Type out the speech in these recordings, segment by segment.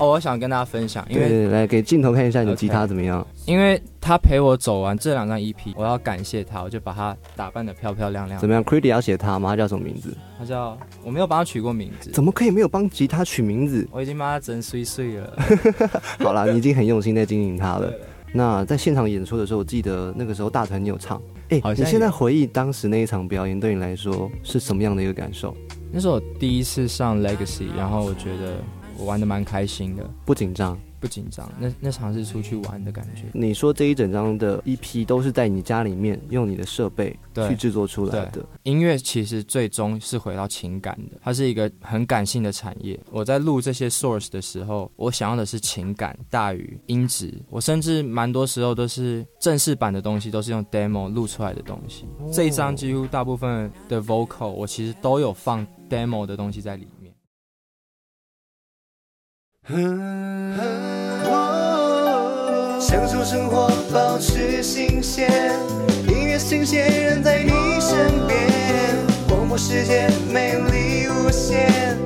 哦，我想跟大家分享，因为对，来给镜头看一下你的吉他怎么样？因为他陪我走完这两张 EP，我要感谢他，我就把他打扮的漂漂亮亮怎。么样 c r e d y 要写他吗？他叫什么名字？他叫我没有帮他取过名字，怎么可以没有帮吉他取名字？我已经帮他整碎碎了。好啦，你已经很用心在经营他了对。那在现场演出的时候，我记得那个时候大团你有唱，哎、好你现在回忆当时那一场表演，对你来说是什么样的一个感受？那是我第一次上 Legacy，然后我觉得我玩的蛮开心的，不紧张？不紧张。那那场是出去玩的感觉。你说这一整张的 EP 都是在你家里面用你的设备对去制作出来的，音乐其实最终是回到情感的，它是一个很感性的产业。我在录这些 source 的时候，我想要的是情感大于音质。我甚至蛮多时候都是正式版的东西，都是用 demo 录出来的东西。这一张几乎大部分的 vocal 我其实都有放 demo 的东西在里面。享受生活，保持新鲜，音乐新鲜人在你身边，广播世界美丽无限，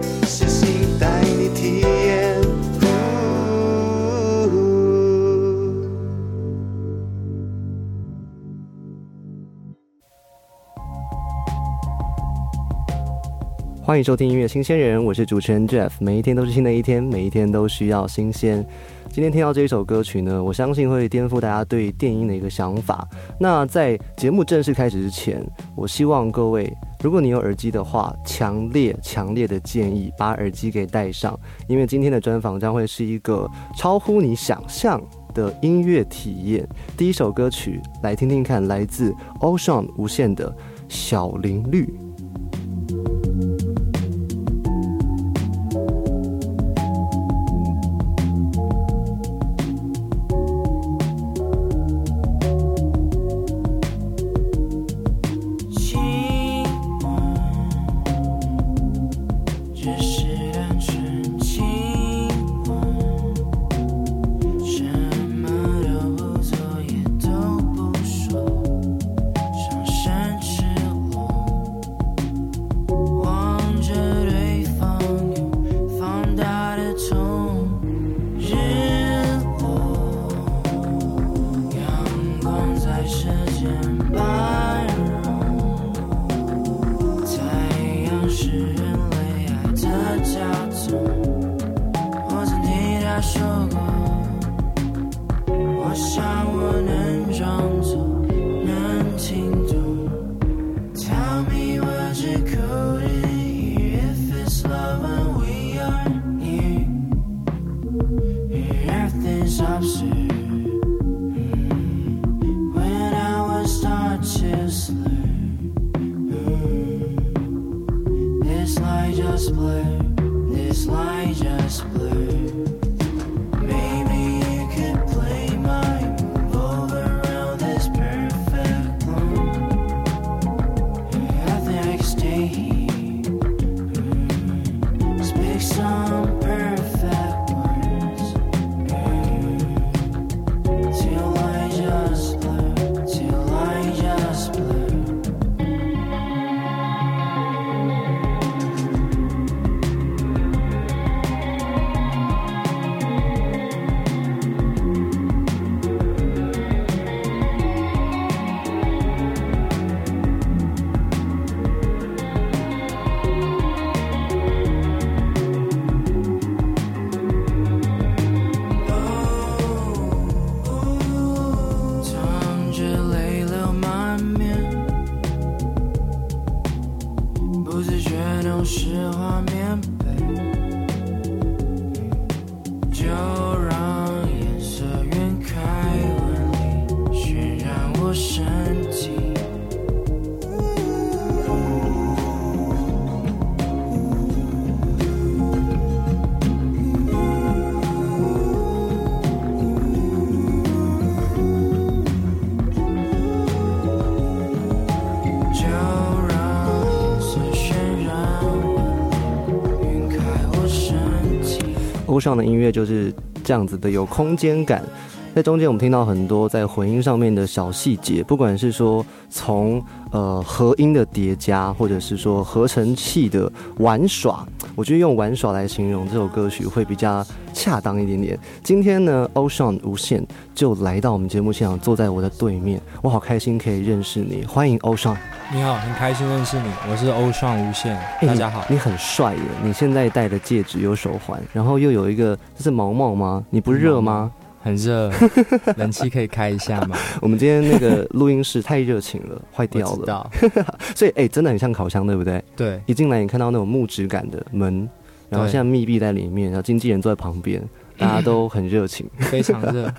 欢迎收听音乐新鲜人，我是主持人 Jeff。每一天都是新的一天，每一天都需要新鲜。今天听到这一首歌曲呢，我相信会颠覆大家对电音的一个想法。那在节目正式开始之前，我希望各位，如果你有耳机的话，强烈强烈的建议把耳机给戴上，因为今天的专访将会是一个超乎你想象的音乐体验。第一首歌曲，来听听看，来自 Ocean 无限的小林绿。上的音乐就是这样子的，有空间感。在中间，我们听到很多在混音上面的小细节，不管是说从呃和音的叠加，或者是说合成器的玩耍，我觉得用玩耍来形容这首歌曲会比较恰当一点点。今天呢，Ocean 无限就来到我们节目现场，坐在我的对面，我好开心可以认识你，欢迎 Ocean。你好，很开心认识你，我是欧尚无限，哎大家好。你很帅耶！你现在戴的戒指有手环，然后又有一个这是毛毛吗？你不热吗？很热，冷气可以开一下吗？我们今天那个录音室太热情了，坏掉了。所以哎、真的很像烤箱，对不对？对，一进来你看到那种木质感的门，然后对现在密闭在里面，然后经纪人坐在旁边，大家都很热情。非常热。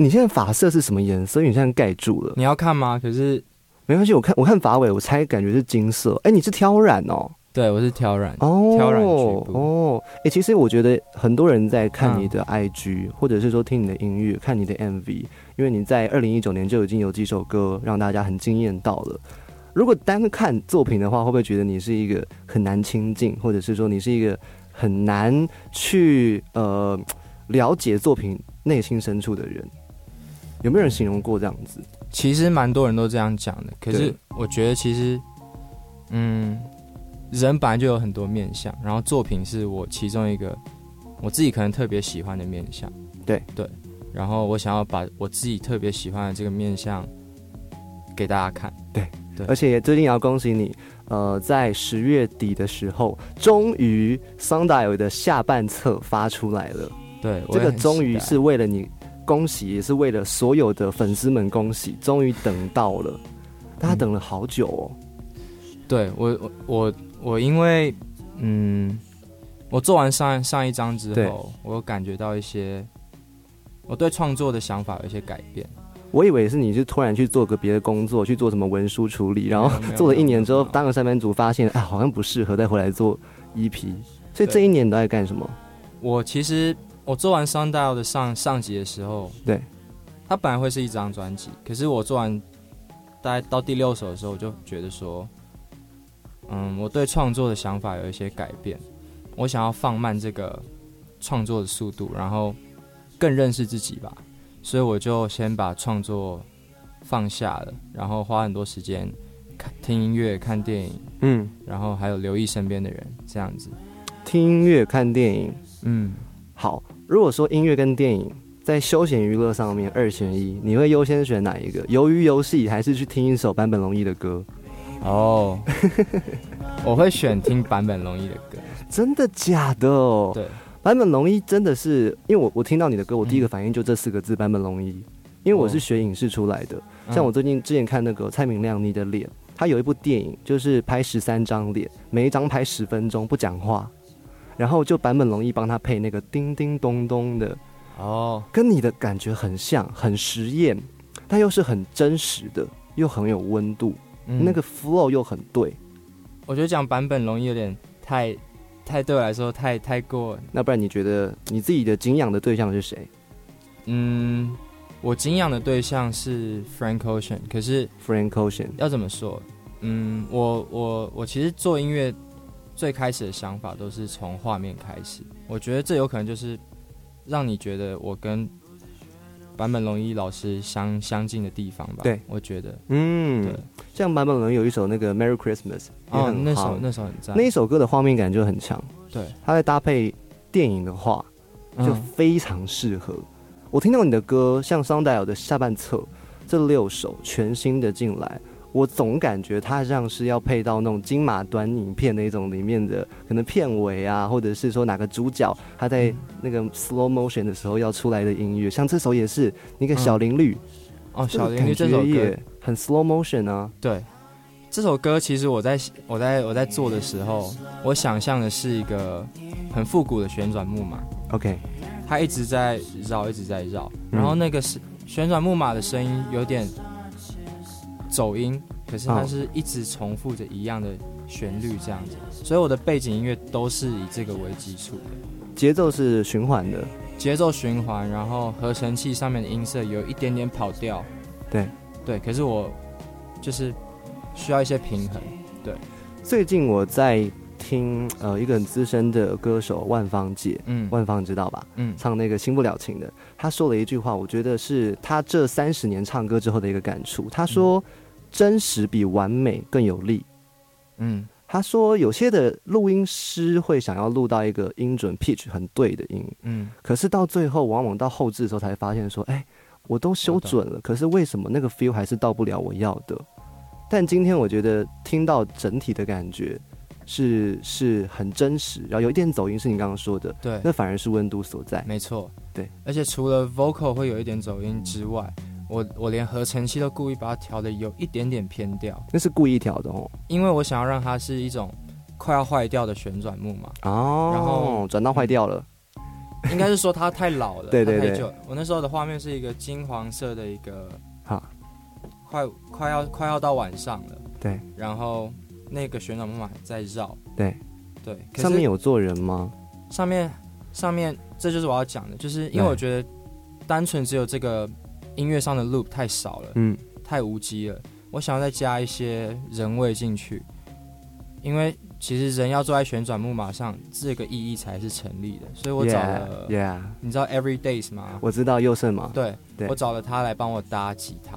你现在发色是什么颜色？因为你现在盖住了，你要看吗？可是，没关系，我看我看发尾，我猜感觉是金色。哎、你是挑染哦？对我是挑染，哦，挑染局部哦，哎、其实我觉得很多人在看嗯你的 IG，、或者是说听你的音乐、看你的 MV，因为你在二零一九年就已经有几首歌让大家很惊艳到了。如果单看作品的话，会不会觉得你是一个很难亲近，或者是说你是一个很难去呃了解作品内心深处的人？有没有人形容过这样子？其实蛮多人都这样讲的。可是我觉得，其实，嗯，人本来就有很多面相，然后作品是我其中一个我自己可能特别喜欢的面相。对对，然后我想要把我自己特别喜欢的这个面相给大家看。对对而且也最近也要恭喜你，呃，在十月底的时候，终于 Sundial 的下半册发出来了。对，我这个终于是为了你恭喜，也是为了所有的粉丝们恭喜，终于等到了。大家等了好久哦。对我我我我因为嗯，我做完上上一张之后，我有感觉到一些我对创作的想法有一些改变。我以为是你是突然去做个别的工作，去做什么文书处理，然后做了一年之后当个上班族，发现啊好像不适合，再回来做 EP。所以这一年你都在干什么？我其实我做完 Sundial 的上上集的时候，对，它本来会是一张专辑，可是我做完大概到第六首的时候，我就觉得说，嗯，我对创作的想法有一些改变，我想要放慢这个创作的速度，然后更认识自己吧，所以我就先把创作放下了，然后花很多时间看听音乐、看电影，嗯，然后还有留意身边的人，这样子。听音乐、看电影。嗯，好，如果说音乐跟电影在休闲娱乐上面二选一，你会优先选哪一个？鱿鱼游戏还是去听一首坂本龙一的歌？哦，我会选听坂本龙一的歌。真的假的哦？对，坂本龙一真的是，因为我我听到你的歌，我第一个嗯反应就这四个字坂本龙一，因为我是哦学影视出来的。嗯像我最近之前看那个蔡明亮你的脸，他有一部电影就是拍十三张脸，每一张拍十分钟不讲话，然后就坂本龙一帮他配那个叮叮咚咚的，哦，跟你的感觉很像，很实验，但又是很真实的，又很有温度，嗯那个 flow 又很对。我觉得讲坂本龙一有点太太对我来说太太过，那不然你觉得你自己的敬仰的对象是谁嗯，我敬仰的对象是 Frank Ocean，可是？Frank Ocean。要怎么说？嗯，我我我其实做音乐最开始的想法都是从画面开始，我觉得这有可能就是让你觉得我跟坂本龙一老师相相近的地方吧。对，我觉得，嗯对，像坂本龙有一首那个 Merry Christmas，也哦，那首那首很赞，那一首歌的画面感就很强，对，它在搭配电影的话就嗯非常适合。我听到你的歌，像 Sundial 的下半册这六首全新的进来，我总感觉它像是要配到那种金马短影片那种里面的可能片尾啊，或者是说哪个主角他在那个 slow motion 的时候要出来的音乐，像这首也是那个小林绿，哦，小林绿这首歌。很 slow motion 啊，对，这首歌其实我在我在我在做的时候，我想象的是一个很复古的旋转木马，OK，它一直在绕，一直在绕，嗯。然后那个是旋转木马的声音有点走音，可是它哦是一直重复着一样的旋律这样子，所以我的背景音乐都是以这个为基础的。节奏是循环的，节奏循环，然后合成器上面的音色有一点点跑调，对。对，可是我就是需要一些平衡，对。最近我在听呃一个很资深的歌手万芳姐，嗯万芳知道吧？嗯唱那个《新不了情》的，他说了一句话，我觉得是他这三十年唱歌之后的一个感触。他说：“真实比完美更有力。嗯他说有些的录音师会想要录到一个音准 pitch 很对的音，嗯，可是到最后往往到后置的时候才发现说，哎，我都修准了，可是为什么那个 feel 还是到不了我要的？但今天我觉得听到整体的感觉是是很真实，然后有一点走音是你刚刚说的，对，那反而是温度所在。没错，对。而且除了 vocal 会有一点走音之外，我我连合成器都故意把它调的有一点点偏调，那是故意调的哦。因为我想要让它是一种快要坏掉的旋转木马。哦，然后转到坏掉了。应该是说它太老了，对对对。我那时候的画面是一个金黄色的一个，哈，快快要快要到晚上了，对然后那个旋转木马在绕，对，对，上面有坐人吗？上面上面这就是我要讲的，就是因为我觉得单纯只有这个音乐上的 loop 太少了，嗯，太无机了，我想要再加一些人味进去，因为其实人要坐在旋转木马上，这个意义才是成立的，所以我找了 Yeah，, yeah 你知道 Every Days 吗？我知道佑胜嘛。对，对我找了他来帮我搭吉他。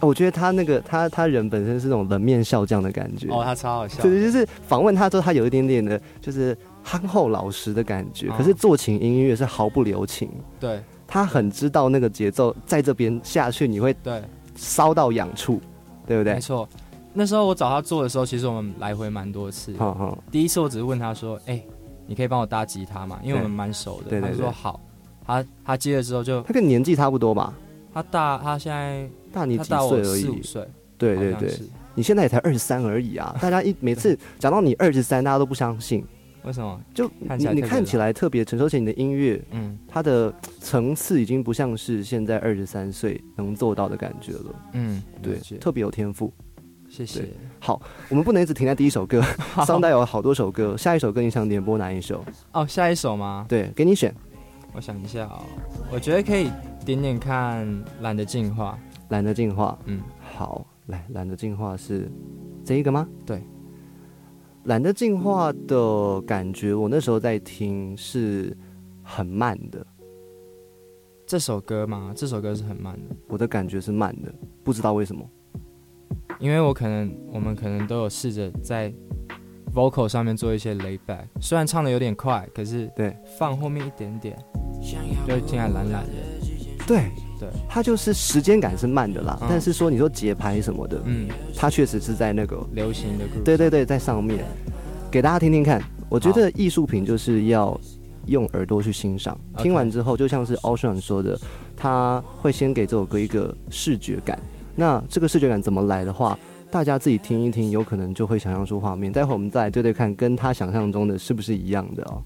哦我觉得他那个他他人本身是那种冷面笑匠的感觉。哦，他超好笑。对，就是访问他之后，他有一点点的，就是憨厚老实的感觉。哦可是做情音乐是毫不留情，对他很知道那个节奏，在这边下去你会对，烧到痒处，对不对没？错。那时候我找他做的时候，其实我们来回蛮多次。好好，第一次我只是问他说：“哎、你可以帮我搭吉他吗？”因为我们蛮熟的。对对对他就说好。他他接了之后就他跟年纪差不多吧？他大他现在大你几岁而已。四五岁。对对对，你现在也才二十三而已啊！大家一每次讲到你二十三，大家都不相信。为什么？就你你看起来特别成熟，而且你的音乐嗯它的层次已经不像是现在二十三岁能做到的感觉了。嗯，对，特别有天赋。谢谢。好，我们不能一直停在第一首歌，桑代有好多首歌，下一首歌你想点播哪一首？哦，下一首吗？对，给你选，我想一下哦，我觉得可以点点看《懒得进化懒得进化。》。嗯，好，来，懒得进化是这一个吗？对，懒得进化的感觉，我那时候在听是很慢的，这首歌吗，这首歌是很慢的，我的感觉是慢的，不知道为什么。因为我可能我们可能都有试着在 vocal 上面做一些 lay back，虽然唱的有点快，可是对放后面一点点，就会听起来懒懒的。对对，它就是时间感是慢的啦，嗯但是说你说节拍什么的，嗯，它确实是在那个流行的 group。对对对，在上面给大家听听看。我觉得艺术品就是要用耳朵去欣赏，听完之后，就像是 Ocean 说的，他会先给这首歌一个视觉感。那这个视觉感怎么来的话，大家自己听一听，有可能就会想象出画面。待会我们再来对对看，跟他想象中的是不是一样的哦。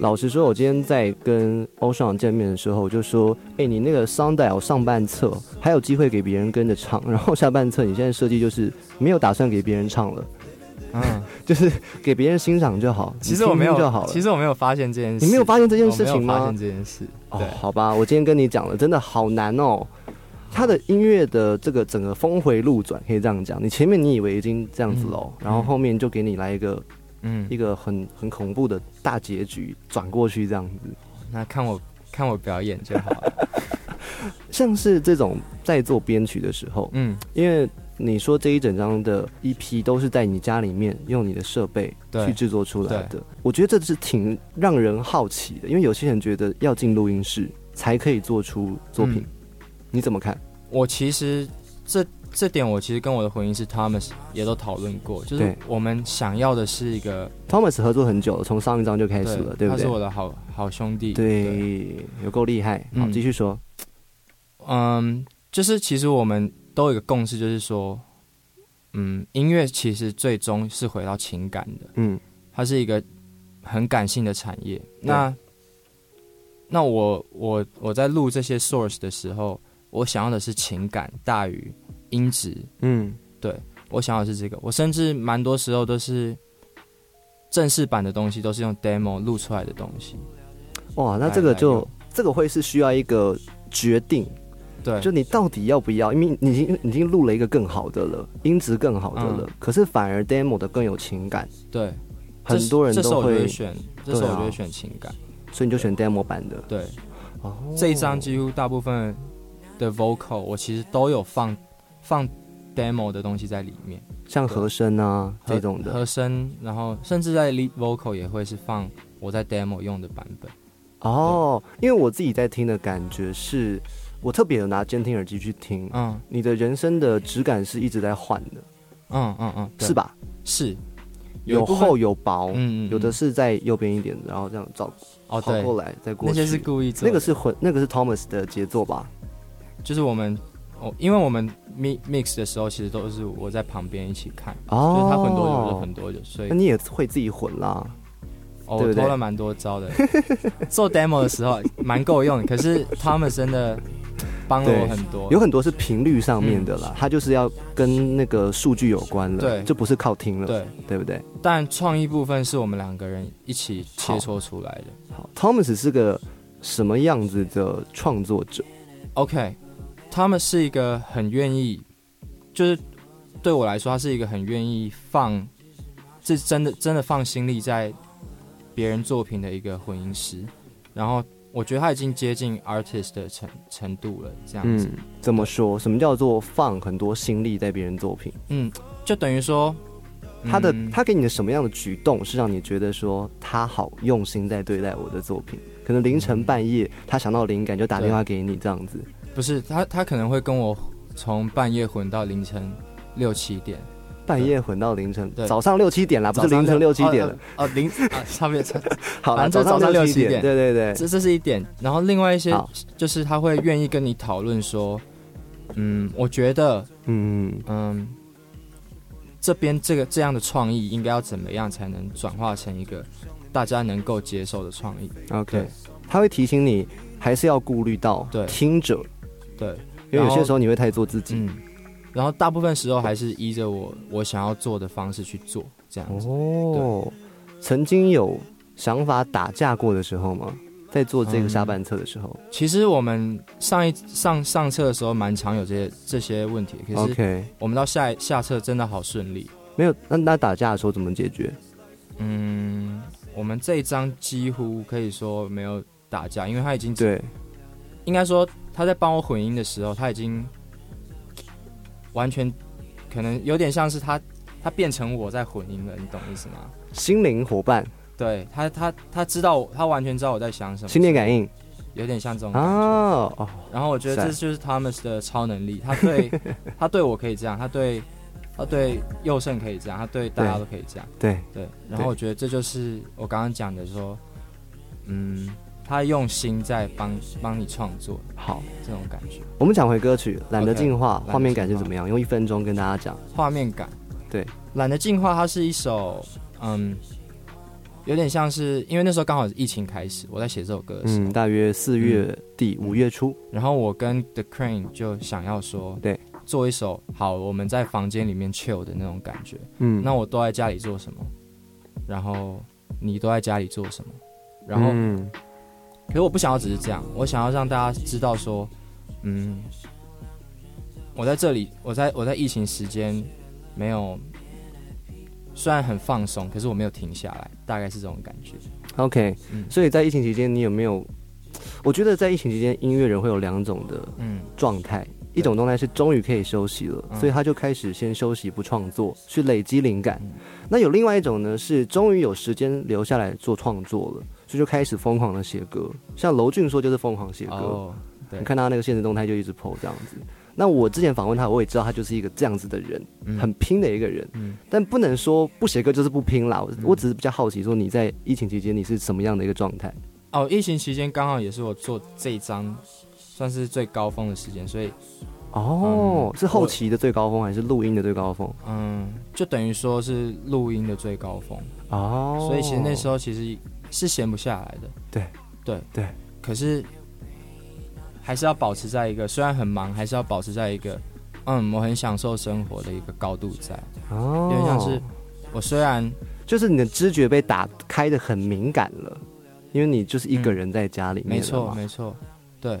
老实说，我今天在跟欧尚见面的时候，我就说：“哎、你那个 Sundial 上半侧还有机会给别人跟着唱，然后下半侧你现在设计就是没有打算给别人唱了，嗯，就是给别人欣赏就好。其实我没有听听就好了。其实我没有发现这件事，你没有发现这件事情吗发现？这件事，哦，，好吧，我今天跟你讲了，真的好难哦。他的音乐的这个整个峰回路转，可以这样讲。你前面你以为已经这样子喽，然后后面就给你来一个嗯一，个很很恐怖的大结局，转过去这样子。那看我看我表演就好了。像是这种在做编曲的时候，嗯，因为你说这一整张的 EP 都是在你家里面用你的设备去制作出来的，我觉得这是挺让人好奇的，因为有些人觉得要进录音室才可以做出作品，嗯你怎么看？我其实这这点我其实跟我的回应是 Thomas 也都讨论过，就是我们想要的是一个 Thomas 合作很久了，从上一张就开始了，对不对他是？我的好好兄弟。对，有够厉害。好，嗯继续说。嗯，就是其实我们都有一个共识，就是说，嗯，音乐其实最终是回到情感的，嗯它是一个很感性的产业。那那我我我在录这些 source 的时候，我想要的是情感大于音质，嗯，对我想要的是这个。我甚至蛮多时候都是正式版的东西，都是用 demo 录出来的东西。哇，那这个就这个会是需要一个决定，对，就你到底要不要？因为你已经已经录了一个更好的了，音质更好的了，嗯可是反而 demo 的更有情感，对，很多人都会会，选，这时候我就会选情感。所以你就选 demo 版的。对，哦这一张几乎大部分的 vocal 我其实都有放放 demo 的东西在里面，像和声啊这种的，和声，然后甚至在 lead vocal 也会是放我在 demo 用的版本。哦，因为我自己在听的感觉是，我特别有拿监听耳机去听，嗯你的人声的质感是一直在换的，嗯嗯嗯，是？吧？是，有厚有薄，嗯嗯，嗯有的是在右边一点，然后这样照哦对，跑过来再过去。那些是故意那个是混，那个是 Thomas 的杰作吧？就是我们哦，因为我们 mix mix 的时候，其实都是我在旁边一起看，哦，就是他混多就混多久，所以那你也会自己混啦。哦，对对我偷了蛮多招的。做 demo 的时候蛮够用的，可是他们真的帮了我很多。有很多是频率上面的啦，它就是要跟那个数据有关了，对就不是靠听了，对，对不对？但创意部分是我们两个人一起切磋出来的。好，Thomas 是个什么样子的创作者？OK，他们是一个很愿意，就是对我来说，他是一个很愿意放，是真的真的放心力在别人作品的一个混音师。然后我觉得他已经接近 artist 的程程度了，这样子。嗯，怎么说？什么叫做放很多心力在别人作品？嗯，就等于说他的嗯他给你的什么样的举动是让你觉得说他好用心在对待我的作品？可能凌晨半夜他想到灵感就打电话给你这样子。不是他，他可能会跟我从半夜混到凌晨六七点，半夜混到凌晨，对早上六七点啦，不是凌晨六七点了。哦，哦凌 啊，差别差，好了，反正早上六七点，六七点对对对。这这是一点。然后另外一些就是他会愿意跟你讨论说，嗯，我觉得，嗯，嗯，这边这个这样的创意应该要怎么样才能转化成一个大家能够接受的创意？OK，他会提醒你，还是要顾虑到对听者，对，因为有些时候你会太做自己。嗯。然后大部分时候还是依着我我想要做的方式去做，这样子。哦，曾经有想法打架过的时候吗？在做这个嗯下半册的时候、其实我们上一上上册的时候蛮常有这些这些问题，可是我们到下下册真的好顺利。没有。那那打架的时候怎么解决？嗯，我们这一张几乎可以说没有打架，因为他已经对，应该说他在帮我混音的时候，他已经完全可能有点像是他他变成我在混音了，你懂意思吗？心灵伙伴，对他他他知道他完全知道我在想什么，心电感应。有点像这种哦，然后我觉得这是。就是他们的超能力，他对 他对我可以这样，他对他对佑胜可以这样，他对大家都可以这样，对，对。然后我觉得这就是我刚刚讲的说，嗯，他用心在帮帮你创作好，这种感觉，我们讲回歌曲《懒得进化》，画面感是怎么样？用一分钟跟大家讲。画面感。对，懒得进化，它是一首嗯，有点像是因为那时候刚好是疫情开始，我在写这首歌的时候，嗯，大约四月底五月初，然后我跟 The Crane 就想要说，对，做一首好我们在房间里面 chill 的那种感觉。嗯，那我都在家里做什么？然后你都在家里做什么？然后，嗯可是我不想要只是这样，我想要让大家知道说，嗯，我在这里，我在我在疫情时间没有，虽然很放松，可是我没有停下来，大概是这种感觉。OK，、嗯所以在疫情期间，你有没有？我觉得在疫情期间，音乐人会有两种的嗯状态，一种状态是终于可以休息了，嗯所以他就开始先休息不创作，去累积灵感。嗯那有另外一种呢，是终于有时间留下来做创作了，所以就开始疯狂的写歌。像娄俊说就是疯狂写歌，你看他那个现实动态就一直 PO 这样子。那我之前访问他，我也知道他就是一个这样子的人，嗯很拼的一个人。嗯但不能说不写歌就是不拼啦。我嗯我只是比较好奇，说你在疫情期间你是什么样的一个状态？哦，疫情期间刚好也是我做这一张算是最高峰的时间，所以哦，嗯是后期的最高峰还是录音的最高峰？嗯，就等于说是录音的最高峰。哦，所以其实那时候其实是闲不下来的。对对对，可是还是要保持在一个虽然很忙，还是要保持在一个嗯，我很享受生活的一个高度在。哦，有点像是我虽然就是你的知觉被打开的很敏感了，因为你就是一个人在家里面了没错没错，对。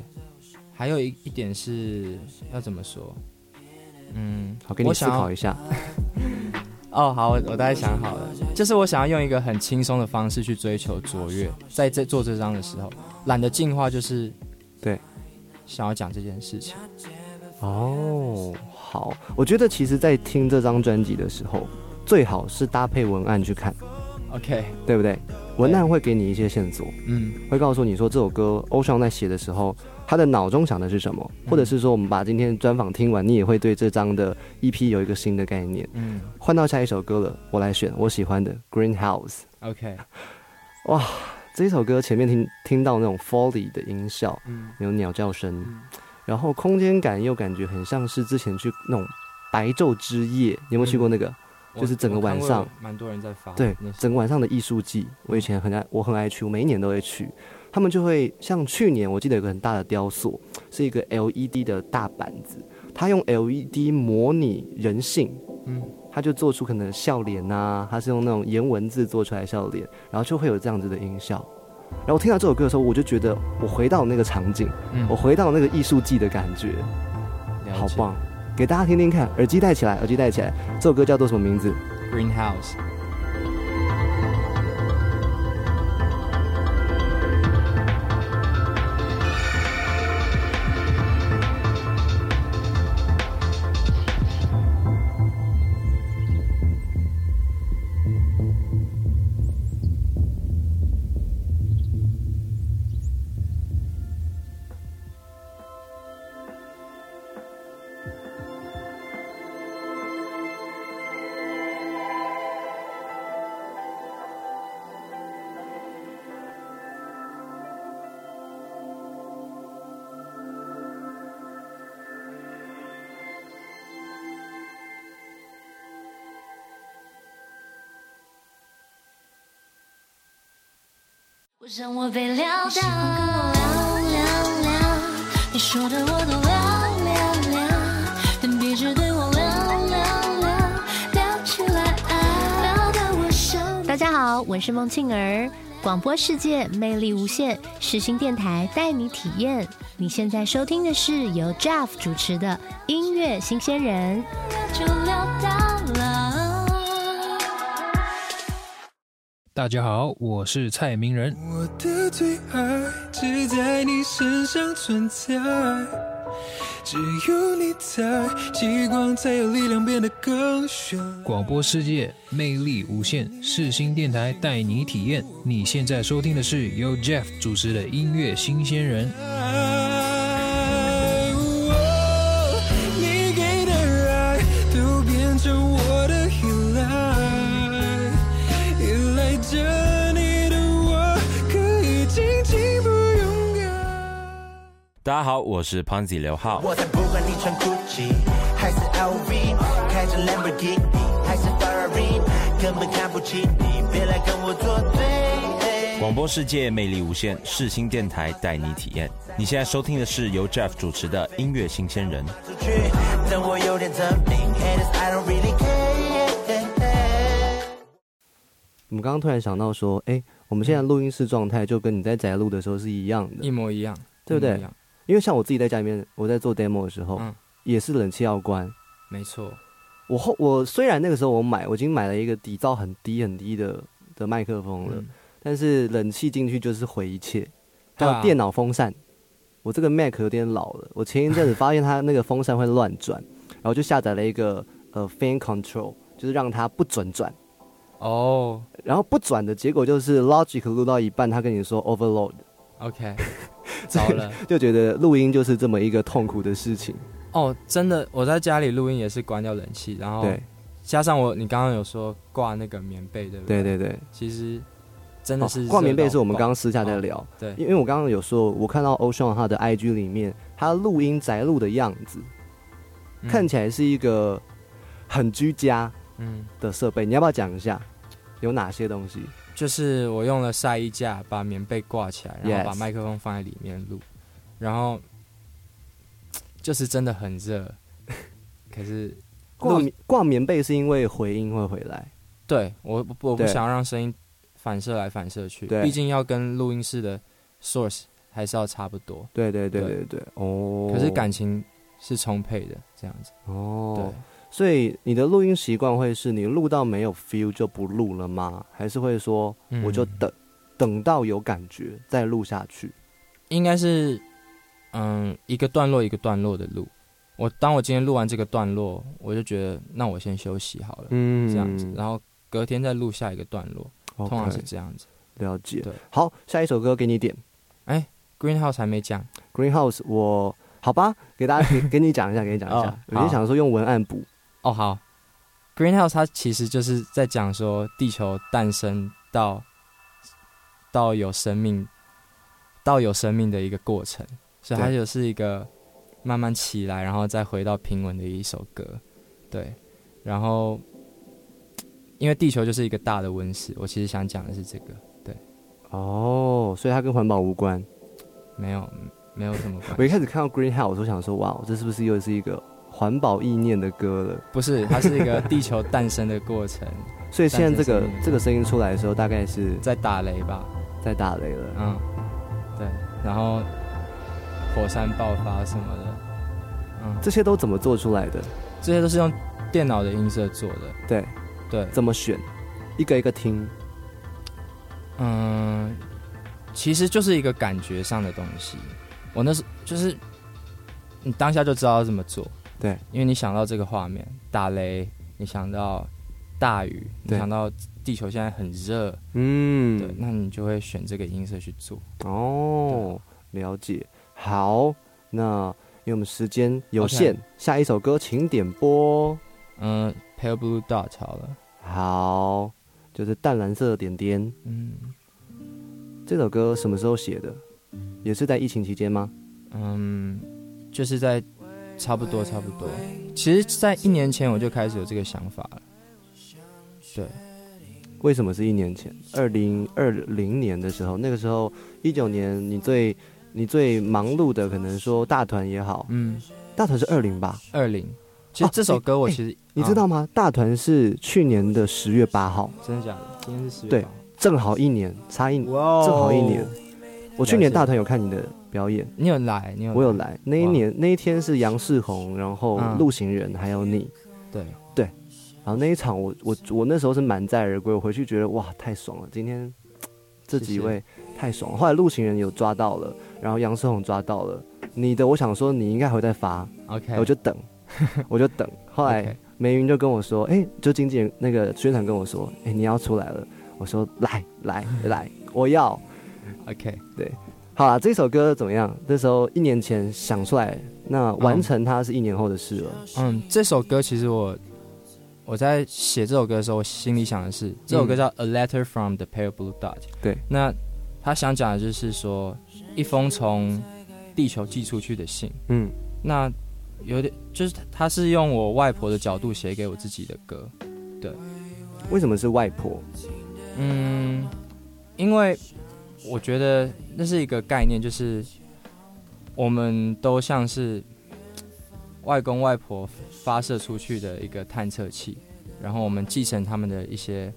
还有一一点是要怎么说？嗯，好，给你思我想要考一下。哦，好，我我大概想好了，就是我想要用一个很轻松的方式去追求卓越，在这做这张的时候，懒得进化，就是对，想要讲这件事情。哦，好，我觉得其实，在听这张专辑的时候，最好是搭配文案去看，OK，对不对？文案会给你一些线索，嗯。会告诉你说这首歌欧尚在写的时候，他的脑中想的是什么，嗯或者是说我们把今天专访听完，你也会对这张的 EP 有一个新的概念。嗯换到下一首歌了，我来选我喜欢的《Greenhouse 》。，OK，哇这一首歌前面听听到那种 Foley 的音效，嗯有鸟叫声，嗯然后空间感又感觉很像是之前去那种白昼之夜，你有没有去过那个？我就是整个晚上蛮多人在发，对整个晚上的艺术季，我以前很爱，我很爱去，我每一年都会去。他们就会像去年，我记得有个很大的雕塑，是一个 LED 的大板子，他用 LED 模拟人性，嗯他就做出可能笑脸呐，他是用那种颜文字做出来笑脸，然后就会有这样子的音效。然后我听到这首歌的时候，我就觉得我回到那个场景，嗯我回到那个艺术季的感觉，好棒！给大家听听看，耳机戴起来，耳机戴起来。这首歌叫做什么名字？，Greenhouse，我想我被撂倒，聊聊聊，你说的我都聊聊聊，但别只对我聊聊聊，聊起来啊，聊到我手。大家好，我是孟庆儿，广播世界魅力无限，世新电台带你体验。你现在收听的是由 Jeff 主持的音乐新鲜人。大家好，我是蔡明仁。我的最爱只在你身上存在，只有你在，极光才有力量变得更绚烂。广播世界魅力无限，世新电台带你体验。你现在收听的是由 Jeff 主持的音乐新鲜人。家好，我是 Ponzi 刘浩。我才不管你穿 Gucci 还是 LV，开着 Lamborghini 还是是 firing，根本看不起你，别来跟我作对。广播世界魅力无限，世新电台带你体验。你现在收听的是由 Jeff 主持的音乐新鲜人。等我有点成名，haters I don't really care。我们刚刚突然想到说，哎、我们现在录音室状态就跟你在宅录的时候是一样的一，模一样，对不对一一样因为像我自己在家里面，我在做 demo 的时候，嗯也是冷气要关。没错，我后我虽然那个时候我买，我已经买了一个底噪很低很低的的麦克风了，嗯但是冷气进去就是毁一切。还有电脑风扇，我这个 Mac 有点老了，我前一阵子发现它那个风扇会乱转，然后就下载了一个呃 Fan Control，就是让它不准转。哦然后不转的结果就是 Logic 录到一半，它跟你说 overload，，OK，糟了。就觉得录音就是这么一个痛苦的事情。哦，真的，我在家里录音也是关掉冷气，然后对加上我，你刚刚有说挂那个棉被，对不对？对对对，其实真的是、哦挂棉被是我们刚刚私下在聊，对，因为我刚刚有说，我看到 Ocean 他的 IG 里面，他录音宅录的样子，嗯看起来是一个很居家嗯，的设备。你要不要讲一下有哪些东西？就是我用了晒衣架把棉被挂起来，然后把麦克风放在里面录，然后就是真的很热，可是挂挂棉被是因为回音会回来，对我我我不对想让声音反射来反射去，毕竟要跟录音室的 source 还是要差不多，对对对对对对，哦。可是感情是充沛的这样子，哦，对。所以你的录音习惯会是你录到没有 feel 就不录了吗？还是会说嗯我就等、等到有感觉再录下去？应该是，嗯，一个段落一个段落的录。我当我今天录完这个段落，我就觉得那我先休息好了，嗯这样子，然后隔天再录下一个段落，通常是这样子。了解对。好，下一首歌给你点哎 Greenhouse 还没讲，Greenhouse，我好吧，给大家给 给你讲一下，给你讲一下哦。我就想说用文案补，哦好，Greenhouse 它其实就是在讲说地球诞生到到有生命到有生命的一个过程，所以它就是一个慢慢起来，然后再回到平稳的一首歌，对，然后因为地球就是一个大的温室，我其实想讲的是这个，对。哦，所以它跟环保无关。没有没有什么关我一，开始看到 Greenhouse，我想说，哇，这是不是又是一个环保意念的歌了？不是，它是一个地球诞生的过程，所以现在这个这个声音出来的时候，大概是在打雷吧，在打雷了。嗯，对，然后火山爆发什么的，嗯，这些都怎么做出来的？这些都是用电脑的音色做的，对，对，怎么选？一个一个听。嗯，其实就是一个感觉上的东西。我那时就是你当下就知道要怎么做，对，因为你想到这个画面，打雷，你想到大雨，你想到地球现在很热，嗯，对，那你就会选这个音色去做。哦，了解。好，那因为我们时间有限下一首歌请点播。嗯，Pale Blue Dot 好了，好，就是淡蓝色的点点。嗯这首歌什么时候写的？也是在疫情期间吗？嗯，就是在差不多差不多。其实，在一年前我就开始有这个想法了。对，为什么是一年前？二零二零年的时候，那个时候一九年，你最你最忙碌的，可能说大团也好，嗯，大团是二零吧？二零。其实这首歌我哎其实、你知道啊吗？大团是去年的十月八号，真的假的？今天是十月对正好一年，差一正好一年。我去年大团有看你的表演，你有来？你有？我有。来。那一年那一天是杨世宏，然后嗯陆行人还有你，对对，然后那一场我我我那时候是满载而归，我回去觉得哇太爽了，今天这几位太爽了。后来陆行人有抓到了，然后杨世宏抓到了，你的我想说你应该会再发，OK，我就等，我就等。后来梅云就跟我说，哎、就经纪人那个宣传跟我说，哎、你要出来了。我说来来来，我要。OK，好啦，这首歌怎么样？那时候一年前想出来，那完成它是一年后的事了。嗯，这首歌其实我我在写这首歌的时候，我心里想的是，这首歌叫《A Letter from the Pale Blue Dot》。对，那他想讲的就是说，一封从地球寄出去的信。嗯那有点就是他是用我外婆的角度写给我自己的歌，对，为什么是外婆？嗯，因为我觉得那是一个概念，就是我们都像是外公外婆发射出去的一个探测器，然后我们继承他们的一些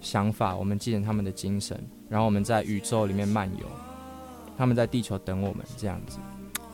想法，我们继承他们的精神，然后我们在宇宙里面漫游，他们在地球等我们这样子。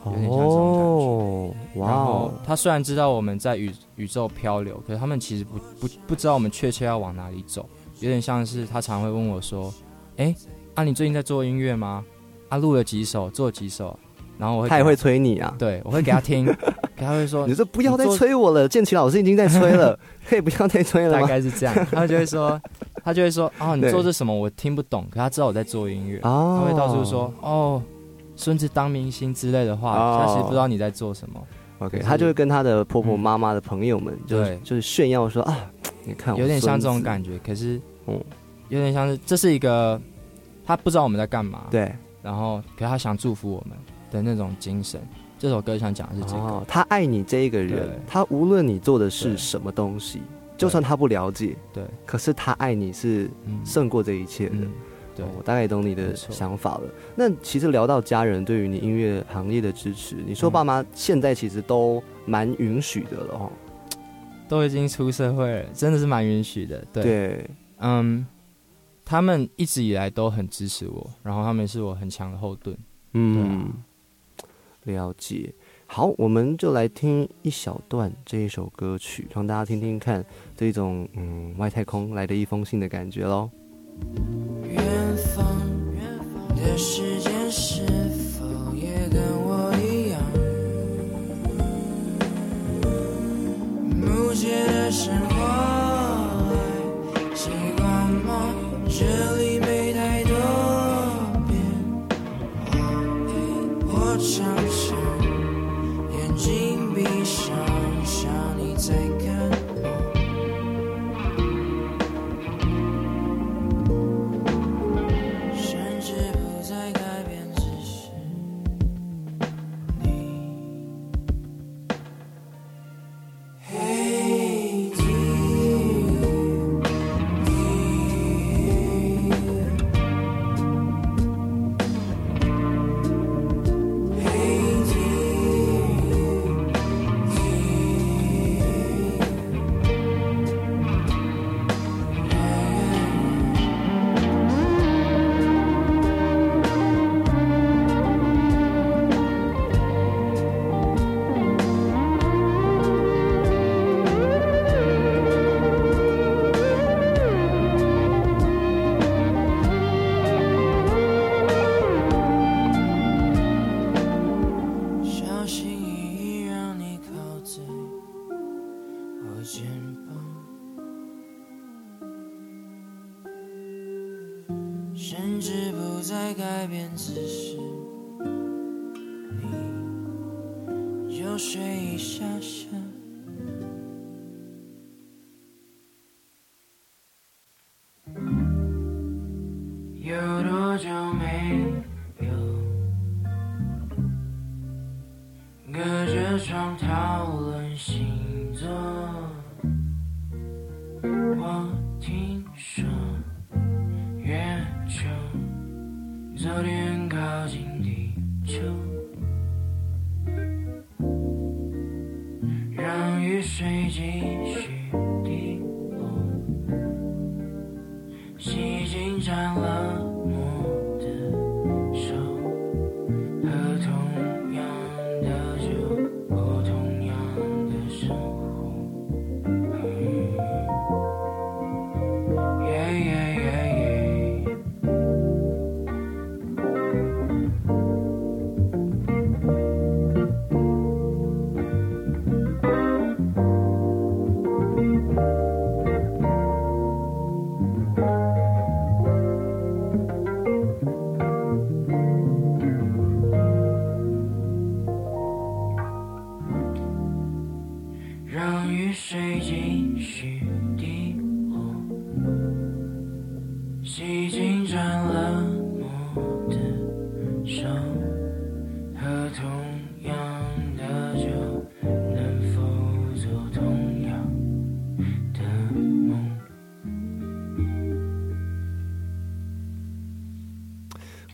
有点像这种感觉然后哦，他虽然知道我们在宇宇宙漂流，可是他们其实不不不知道我们确切要往哪里走，有点像是他常会问我说：“哎、啊，你最近在做音乐吗？啊，录了几首，做几首？”然后我会给他也会催你啊。对，我会给他听，可他会说 你说不要再催我了，建奇老师已经在催了，可以不要再催了大吗？概是这样，他就会说，他就会说，哦，你做这什么我听不懂，可他知道我在做音乐，哦他会到处说，哦，孙子当明星之类的话，哦他其实不知道你在做什么。OK，他就会跟他的婆婆妈妈的朋友们，就对就是炫耀说啊，你看我有点像这种感觉，可是，嗯有点像是这是一个他不知道我们在干嘛，，对然后可他想祝福我们的那种精神。这首歌想讲的是这个，哦，他爱你这一个人，他无论你做的是什么东西，就算他不了解，对，可是他爱你是嗯胜过这一切的。嗯，对哦，我大概懂你的想法了。那其实聊到家人对于你音乐行业的支持，你说嗯爸妈现在其实都蛮允许的了哦。都已经出社会了，真的是蛮允许的。对，对，嗯，他们一直以来都很支持我，然后他们是我很强的后盾。嗯，了解。好，我们就来听一小段这一首歌曲，让大家听听看这种嗯外太空来的一封信的感觉喽。远方的时间是否也跟我一样？目前的生活这里没太多变，我常常甚至不再改变姿势，你就睡一下下。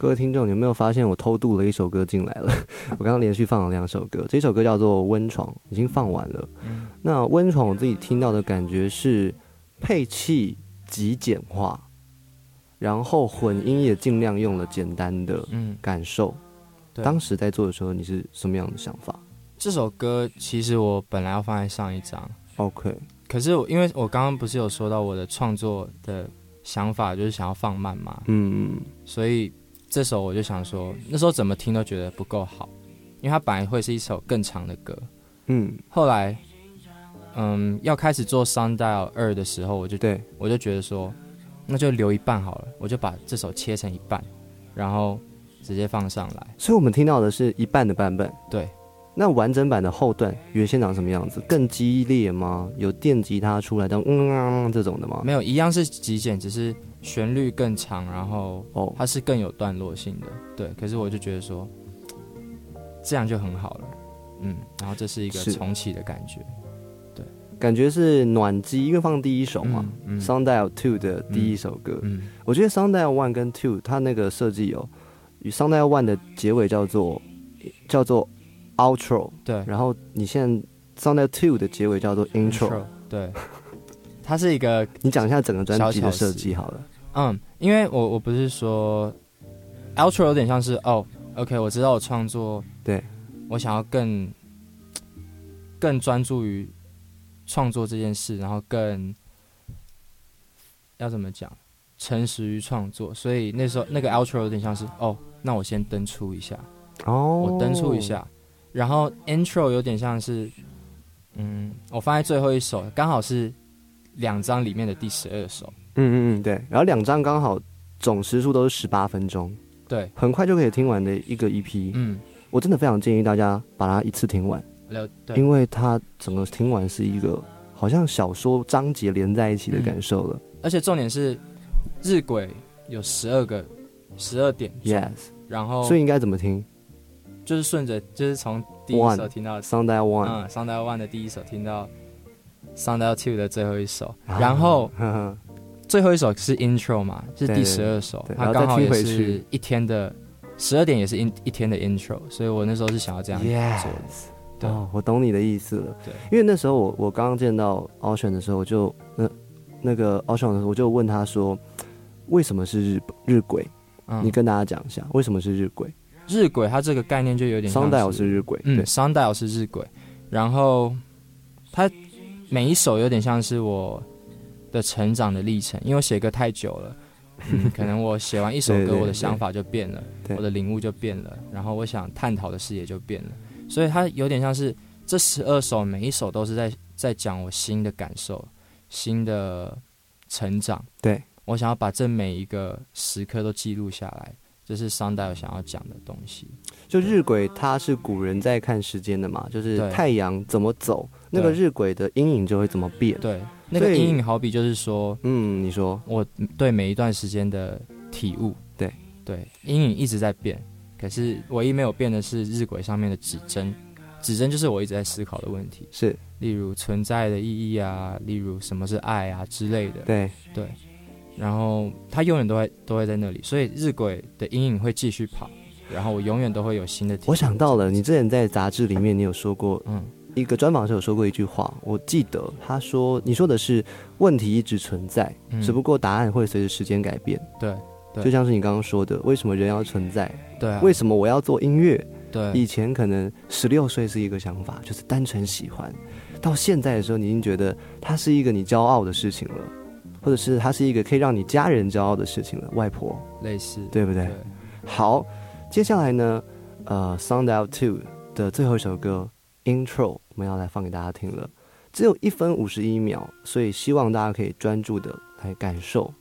各位听众，有没有发现我偷渡了一首歌进来了？我刚刚连续放了两首歌，这首歌叫做《温床》，已经放完了。嗯那《温床》我自己听到的感觉是配器极简化，然后混音也尽量用了简单的嗯，感受。对当时在做的时候，你是什么样的想法这首歌其实我本来要放在上一张，？OK，可是我因为我刚刚不是有说到我的创作的想法就是想要放慢嘛，嗯，所以这首我就想说，那时候怎么听都觉得不够好，因为它本来会是一首更长的歌。嗯，后来，嗯，要开始做《Sundial 二》的时候，我就对，我就觉得说，那就留一半好了，我就把这首切成一半，然后直接放上来。所以我们听到的是一半的版本。对，那完整版的后段原先长什么样子？更激烈吗？有电吉他出来的嗯啊这种的吗？没有一样是极简，只是旋律更长，然后哦，它是更有段落性的。对，可是我就觉得说，这样就很好了。嗯，然后这是一个重启的感觉。对感觉是暖机，因为放第一首嘛。嗯嗯 Sundial Two 的第一首歌，嗯我觉得 Sundial One 跟 Two 它那个设计有，与 Sundial One 的结尾叫做叫做 Outro，对。然后你现在 Sundial Two 的结尾叫做 Intro，对，它是一个 你讲一下整个专辑的设计好了。嗯，因为我我不是说 outro 有点像是哦，OK，我知道我创作，对。我想要更更专注于创作这件事，然后更要怎么讲，诚实于创作，所以那时候那个 outro 有点像是哦，那我先登出一下，哦，我登出一，下，然后 intro 有点像是，嗯，我放在最后一首，刚好是两张里面的第十二首，嗯嗯嗯，对。然后两张刚好总时数都是十八分钟，对，很快就可以听完的一个 EP。嗯，我真的非常建议大家把它一次听完，对，因为它整个听完是一个好像小说章节连在一起的感受了。而且重点是日晷有十二个十二点 Yes，然后所以应该怎么听就是顺着就是从第一首听到？Sundial One，、嗯 Sundial One 的第一首听到 Sundial Two 的最后一首，啊然后呵呵最后一首是 Intro 嘛，是第十二首它刚好也是一天的十二点也是一一天的 Intro，所以我那时候是想要这样做的。Yes，对哦，我懂你的意思了。对，因为那时候我我刚刚见到 Ocean 的时候，我就那那个 Ocean 的时候，我就问他说，为什么是日日晷？嗯你跟大家讲一下，为什么是日晷日晷它这个概念就有点像？Sundial 是日晷，嗯对，，Sundial 是日晷，然后它每一首有点像是我的成长的历程，因为我写歌太久了，嗯，可能我写完一首歌，对对我的想法就变了，对。我的领悟就变了，然后我想探讨的视野就变了，所以它有点像是这十二首每一首都是在在讲我新的感受、新的成长，对。我想要把这每一个时刻都记录下来，这是 Sundial 想要讲的东西。就日晷，它是古人在看时间的嘛，就是太阳怎么走，那个日晷的阴影就会怎么变。对，那个阴影好比就是说，嗯，你说我对每一段时间的体悟。对对，阴影一直在变，可是唯一没有变的是日晷上面的指针。指针就是我一直在思考的问题，是例如存在的意义啊，例如什么是爱啊之类的。对，对，然后它永远都会都会在那里，所以日晷的阴影会继续跑，然后我永远都会有新的。我想到了，你之前在杂志里面你有说过嗯，一个专访时有说过一句话，我记得他说你说的是问题一直存在，嗯只不过答案会随着时间改变。对对就像是你刚刚说的，为什么人要存在？对啊，为什么我要做音乐？对以前可能十六岁是一个想法，就是单纯喜欢；到现在的时候，你已经觉得它是一个你骄傲的事情了，或者是它是一个可以让你家人骄傲的事情了。外婆，类似对不对？对好，接下来呢，呃，《Sound Out Two》的最后一首歌《Intro》，我们要来放给大家听了，只有一分五十一秒，所以希望大家可以专注的来感受。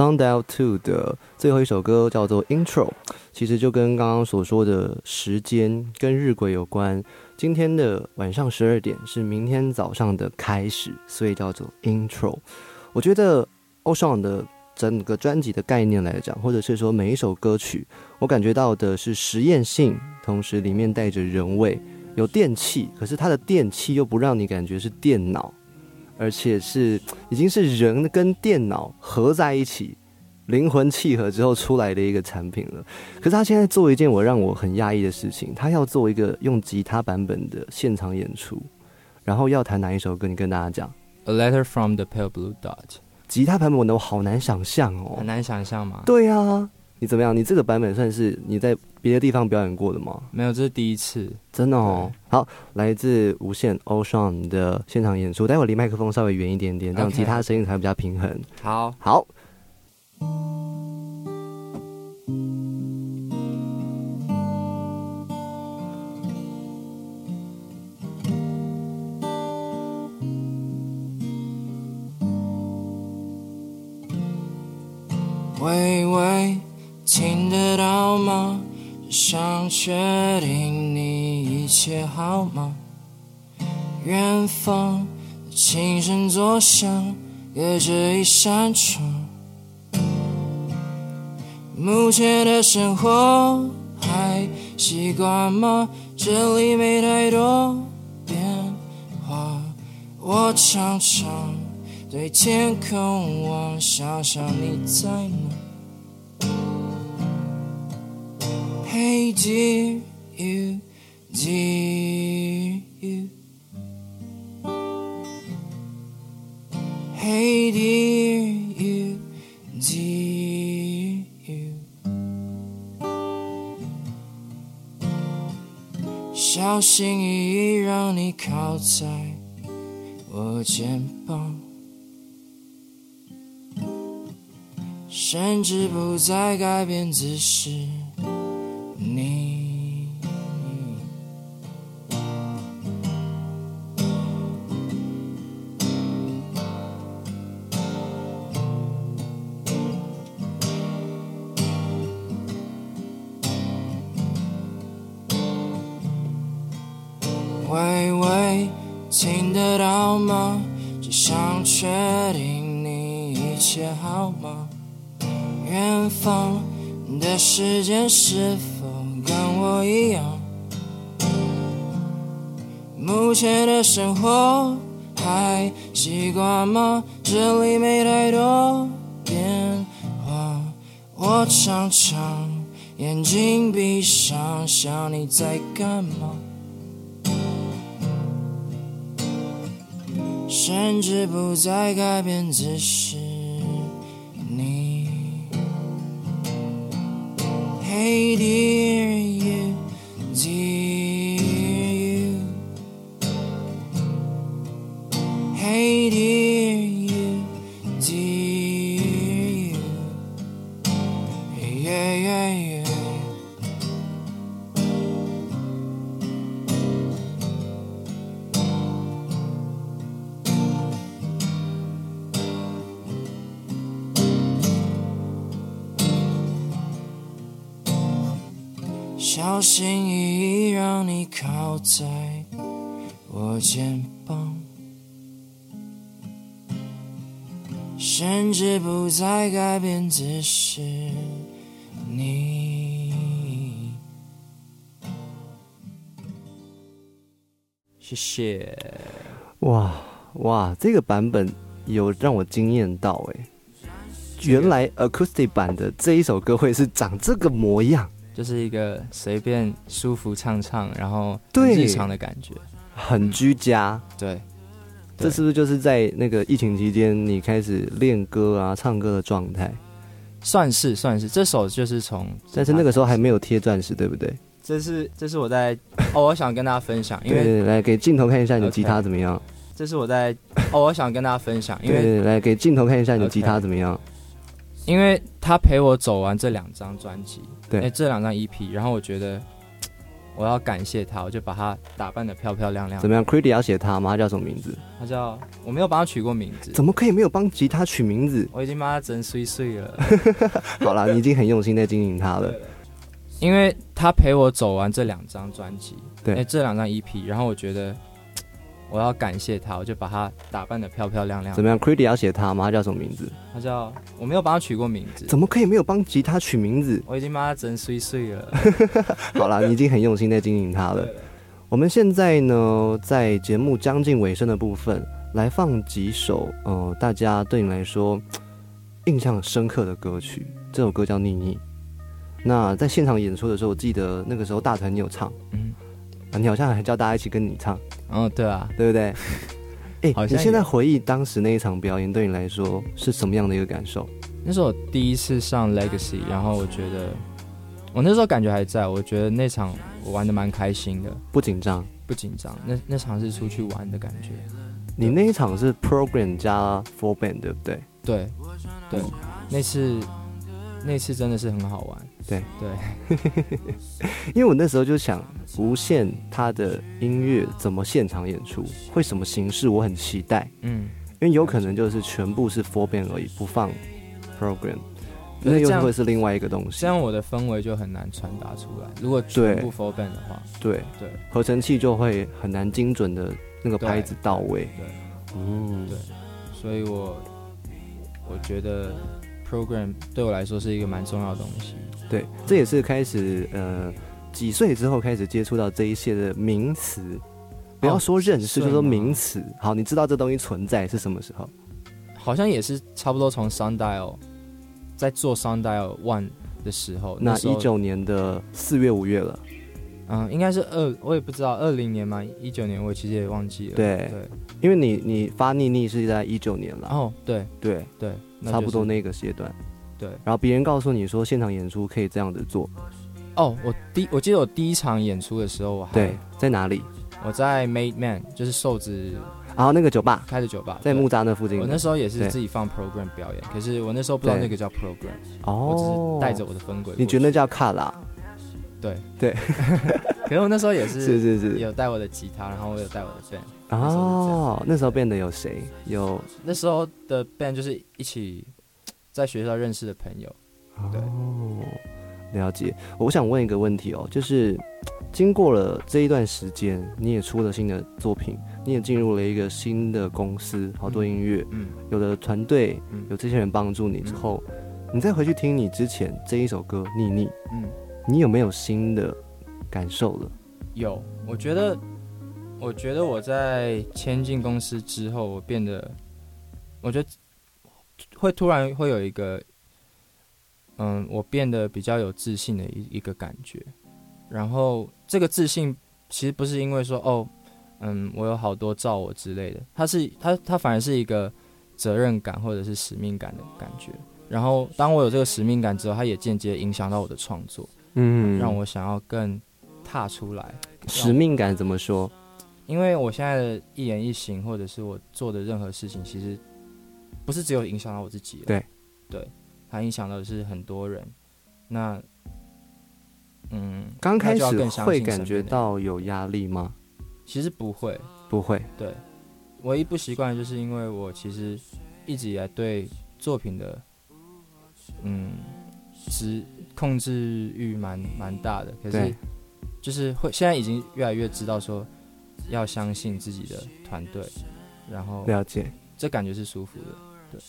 Sundial Two 的最后一首歌叫做 Intro，其实就跟刚刚所说的时间跟日晷有关。今天的晚上十二点是明天早上的开始，所以叫做 Intro。我觉得 Ocean 的整个专辑的概念来讲，或者是说每一首歌曲，我感觉到的是实验性，同时里面带着人味，有电器，可是它的电器又不让你感觉是电脑，而且是已经是人跟电脑合在一起，灵魂契合之后出来的一个产品了。可是他现在做一件我让我很压抑的事情，他要做一个用吉他版本的现场演出，然后要弹哪一首歌？你跟大家讲，A Letter from the Pale Blue Dot，吉他版本的我好难想象哦很。难想象吗？对啊，你怎么样？你这个版本算是你在别的地方表演过的吗？没有，这是第一次。真的哦。好，来自无限 Ocean 的现场演出，待会离麦克风稍微远一点点，这样 OK 吉他声音才会比较平衡。好，好，喂喂，听得到吗？想确定你一切好吗？远方的琴声作响，隔着一扇窗。目前的生活还习惯吗？这里没太多变化，我常常。对天空望，想想你在哪。Hey dear you, dear you. Hey dear you, dear you. 小心翼翼让你靠在我肩膀。甚至不再改变姿势。生活还习惯吗？这里没太多变化，我常常眼睛闭上，想你在干嘛？甚至不再改变姿势。你，Hey dear 小心翼翼让你靠在我肩膀，甚至不再改变姿势。你谢谢。哇哇，这个版本有让我惊艳到哎、原来 acoustic 版的这一首歌会是长这个模样，就是一个随便舒服唱唱，然后对日常的感觉。很居家。对，这是不是就是在那个疫情期间你开始练歌啊、唱歌的状态？算是算是，这首就是从，但是那个时候还没有贴钻石，对不对？这是这是我在哦，我想跟大家分享，因为来给镜头看一下你的吉他怎么样？这是我在哦，我想跟大家分享，因为来给镜头看一下你的吉他怎么样？因为他陪我走完这两张专辑，对哎，这两张 EP，然后我觉得 我要感谢他，我就把他打扮的漂漂亮亮怎。么样 c r e d y 要写他吗？他叫什么名字？他叫我没有帮他取过名字，怎么可以没有帮吉他取名字？我已经帮他整碎碎了。好了，你已经很用心在经营他了。因为他陪我走完这两张专辑，对哎这两张 EP，然后我觉得我要感谢他，我就把他打扮的漂漂亮亮怎。么样 c r e d y 要写他吗？他叫什么名字？他叫我没有帮他取过名字，怎么可以没有帮吉他取名字？我已经帮他整碎碎了。好啦，你已经很用心在经营他了。我们现在呢，在节目将近尾声的部分，来放几首呃，大家对你来说印象很深刻的歌曲。这首歌叫《妮妮》。那在现场演出的时候，我记得那个时候大团你有唱，嗯，啊，你好像还叫大家一起跟你唱，哦，对啊，对不对？哎、好像你现在回忆当时那一场表演，对你来说是什么样的一个感受？那是我第一次上 Legacy，然后我觉得我那时候感觉还在，我觉得那场我玩的蛮开心的，不紧张？不紧张。那那场是出去玩的感觉。你那一场是 program 加 four band，对不对？对，对，那次那次真的是很好玩。对。对，因为我那时候就想，无限他的音乐怎么现场演出，会什么形式，我很期待。嗯，因为有可能就是全部是 full band 而已，不放 program，那又会是另外一个东西。这。样我的氛围就很难传达出来。如果全部 full band 的话，对，对。合成器就会很难精准的那个拍子到位。对，嗯，对。所以我我觉得 program 对我来说是一个蛮重要的东西。对，这也是开始呃几岁之后开始接触到这一些的名词。不要说认识，哦就说名词。好，你知道这东西存在是什么时候？好像也是差不多从 Sundial 在做 Sundial One 的时候，那一九年的四月、五月了。嗯，应该是二，我也不知道二零年吗？一九年我其实也忘记了。对对，因为你你发腻腻是在一九年了，哦，对对，对，那差不多那个阶段。对。然后别人告诉你说现场演出可以这样子做，哦，我第我记得我第一场演出的时候，我还对，在哪里？我在 Made Man，就是瘦子然后那个酒吧开的酒吧，在木栅那附近。我那时候也是自己放 program 表演，可是我那时候不知道那个叫 program，哦我只哦是带着我的分轨。你觉得那叫卡拉？对对，可是我那时候也是 是是是有带我的吉他，然后我有带我的 band。哦，那时候变得有谁？有那时候的 band 就是一起在学校认识的朋友。对哦，了解。我想问一个问题哦，就是经过了这一段时间，你也出了新的作品，你也进入了一个新的公司，好多音乐，嗯有的团队，嗯有这些人帮助你之后，你再回去听你之前这一首歌《逆逆》，嗯，你有没有新的感受了？有，我觉得，我觉得我在签进公司之后，我变得，我觉得会突然会有一个，嗯，我变得比较有自信的一一个感觉。然后这个自信其实不是因为说哦，嗯，我有好多照我之类的，它是它它反而是一个责任感或者是使命感的感觉。然后当我有这个使命感之后，它也间接影响到我的创作，嗯让我想要更踏出来。使命感怎么说？因为我现在的一言一行，或者是我做的任何事情，其实不是只有影响到我自己，对，对，它影响到的是很多人。那，嗯，刚开始会感觉到有压力吗？其实不会，不会，对，唯一不习惯就是因为我其实一直以来对作品的，嗯，执控制欲蛮蛮大的，可是就是会现在已经越来越知道说要相信自己的团队，然后了解。这感觉是舒服的，对，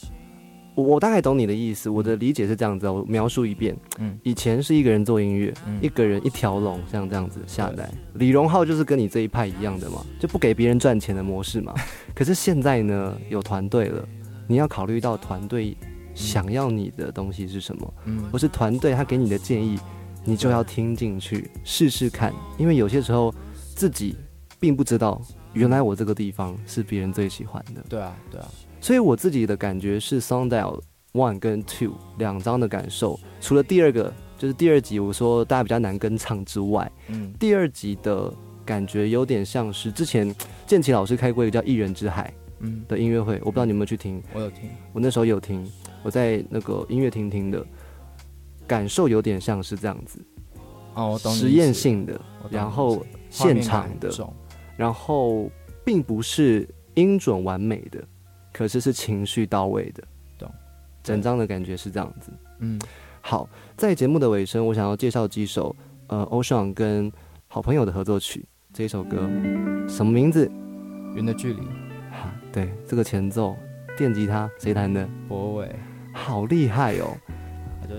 我我大概懂你的意思，我的理解是这样子哦，我描述一遍。嗯。以前是一个人做音乐，嗯。一个人一条龙，像这样子下来。李荣浩就是跟你这一派一样的嘛，就不给别人赚钱的模式嘛。可是现在呢，有团队了，你要考虑到团队想要你的东西是什么，嗯。不是团队他给你的建议，你就要听进去试试看，因为有些时候自己并不知道，原来我这个地方是别人最喜欢的。对啊，对啊，所以我自己的感觉是 Sundial One 跟 Two 两张的感受，除了第二个就是第二集我说大家比较难跟唱之外，嗯。第二集的感觉有点像是之前建奇老师开过一个叫《一人之海嗯》，的音乐会，我不知道你有没有去听，我有听，我那时候有听，我在那个音乐厅听的，感受有点像是这样子。哦，我懂实验，性的，然后现场的，然后并不是音准完美的，可是是情绪到位的，懂？整张的感觉是这样子。嗯，好，在节目的尾声，我想要介绍几首呃 Ocean 跟好朋友的合作曲。这一首歌什么名字？云的距离，啊，对，这个前奏电吉他谁弹的？博伟，好厉害哦！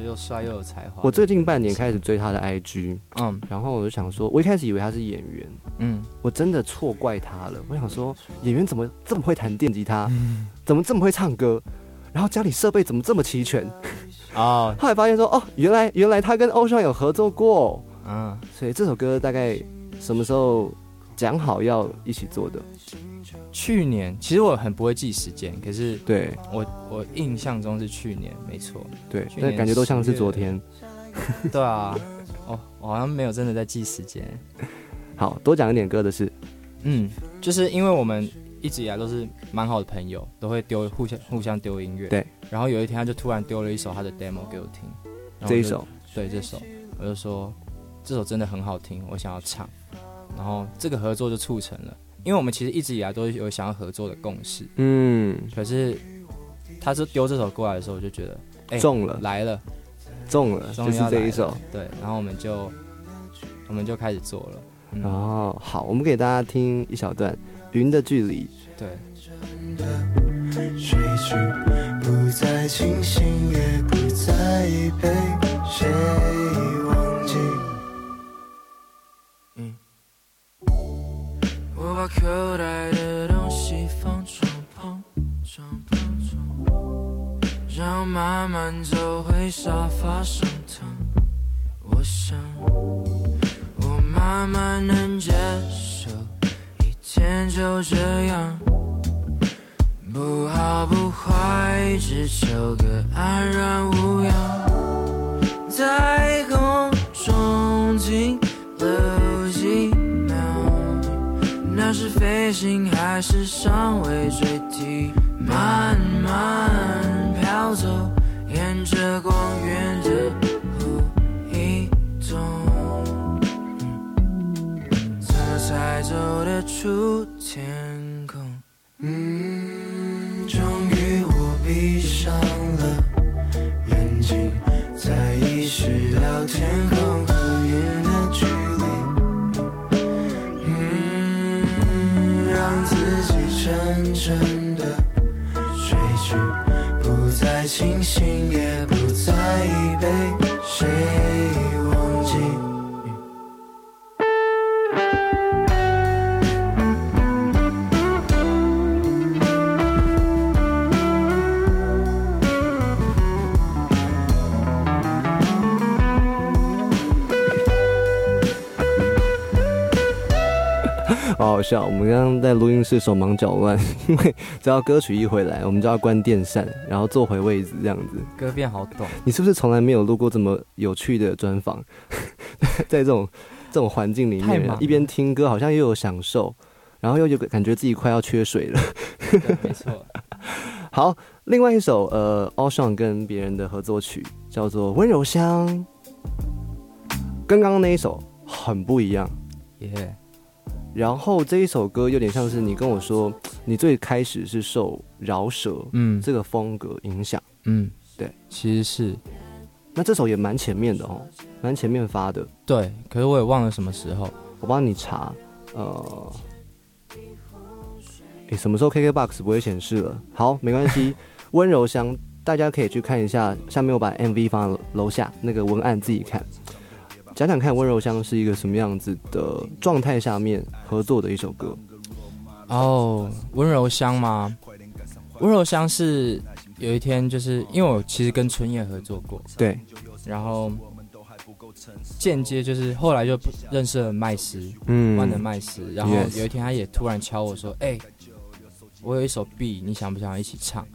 又帅又有才华。我最近半年开始追他的 IG，嗯然后我就想说，我一开始以为他是演员，嗯，我真的错怪他了。我想说，演员怎么这么会弹电吉他，怎么这么会唱歌，然后家里设备怎么这么齐全？哦，后来发现说，哦，原来原来他跟欧尚有合作过，嗯，所以这首歌大概什么时候讲好要一起做的？去年其实我很不会记时间，可是对我我印象中是去年，没错。对，但感觉都像是昨天。对啊，哦，我好像没有真的在记时间。好多讲一点歌的事，嗯，就是因为我们一直以来都是蛮好的朋友，都会丢互相互相丢音乐。对。然后有一天他就突然丢了一首他的 demo 给我听，我这一首对这首，我就说这首真的很好听，我想要唱。然后这个合作就促成了，因为我们其实一直以来都有想要合作的共识，嗯，可是他是丢这首过来的时候，我就觉得哎中了，来了，中了，就是这一首。对，然后我们就我们就开始做了。嗯，哦，好，我们给大家听一小段《云的距离》。对，睡去，不再清醒，也不再被谁忘记。把口袋的东西放床旁，床旁床，然后慢慢走回沙发上躺。我想，我慢慢能接受，一天就这样，不好不坏，只求个安然无恙，在空中停是飞行还是尚未坠地？慢慢飘走，沿着光源的湖移动。怎么才走得出天空？清醒，也不再疲惫。好好笑，我们刚刚在录音室手忙脚乱，因为只要歌曲一回来，我们就要关电扇，然后坐回位置这样子。歌变好懂。你是不是从来没有录过这么有趣的专访？在这种这种环境里面一边听歌好像又有享受，然后又有感觉自己快要缺水了。对，没错。好，另外一首呃 a l s h a n 跟别人的合作曲叫做《温柔乡》，跟刚刚那一首很不一样。耶、然后这一首歌有点像是你跟我说，你最开始是受饶舌嗯这个风格影响，嗯，对，其实是那这首也蛮前面的哦，蛮前面发的。对，可是我也忘了什么时候。我帮你查，呃，诶，什么时候 KKBOX 不会显示了？好，没关系，温柔乡大家可以去看一下，下面我把 MV 放在楼下，那个文案自己看。讲讲看，温柔乡是一个什么样子的状态下面合作的一首歌。哦，温柔乡吗？温柔乡是有一天，就是因为我其实跟春叶合作过，对，然后间接就是后来就认识了麦斯，嗯万能麦斯，然后有一天他也突然敲我说：“哎、我有一首 B，你想不想一起唱？”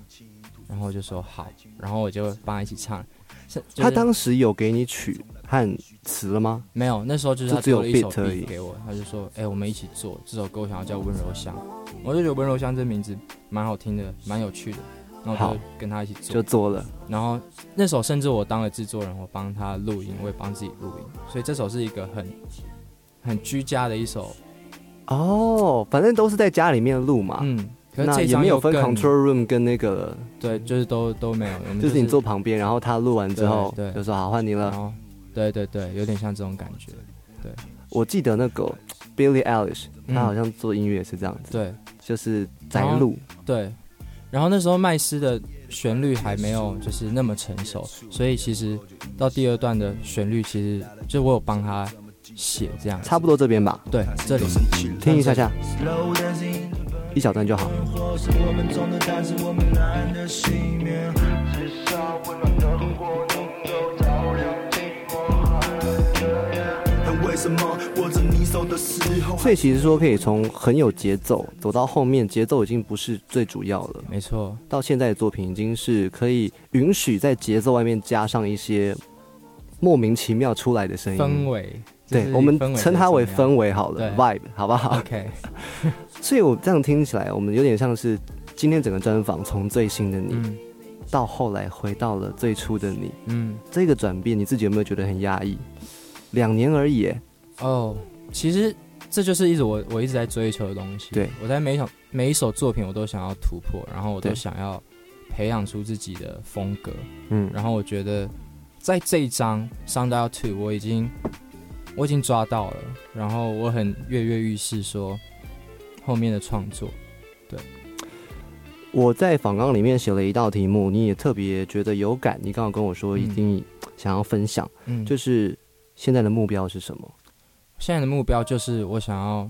然后我就说好，然后我就帮他一起唱。是就是他当时有给你曲和词了吗？没有，那时候就是他只有一首 beat 给我，他就说：“哎、我们一起做这首歌，我想要叫温柔乡。”我就觉得温柔乡这名字蛮好听的，蛮有趣的。然后就跟他一起做就，做了。然后那首甚至我当了制作人，我帮他录音，我也帮自己录音，所以这首是一个很很居家的一首，哦，反正都是在家里面录嘛。嗯，可是那这也没有分 control room 跟那个，对，就是都都没有，就是你坐旁边，然后他录完之后对对就说好换你了。对对对，有点像这种感觉，对。我记得那个 Billie Eilish，嗯。他好像做音乐也是这样子，对。就是在录。对，然后那时候麦斯的旋律还没有就是那么成熟，所以其实到第二段的旋律，其实就我有帮他写这样，差不多这边吧，对，这里。听一下下，一小段就好。所以其实说可以从很有节奏走到后面，节奏已经不是最主要了。没错，到现在的作品已经是可以允许在节奏外面加上一些莫名其妙出来的声音。氛围，对我们称它为氛围好了，vibe 好不好？OK，所以我这样听起来，我们有点像是今天整个专访从最新的你、嗯。到后来回到了最初的你，嗯，这个转变你自己有没有觉得很压抑？两年而已耶，哦，其实这就是一直我我一直在追求的东西。对，我在每一首每一首作品，我都想要突破，然后我都想要培养出自己的风格。嗯，然后我觉得在这一张《Sound Out Two》，我已经我已经抓到了，然后我很跃跃欲试，说后面的创作。对我在访纲里面写了一道题目，你也特别觉得有感，你刚好跟我说嗯一定想要分享，嗯，就是现在的目标是什么？现在的目标就是我想要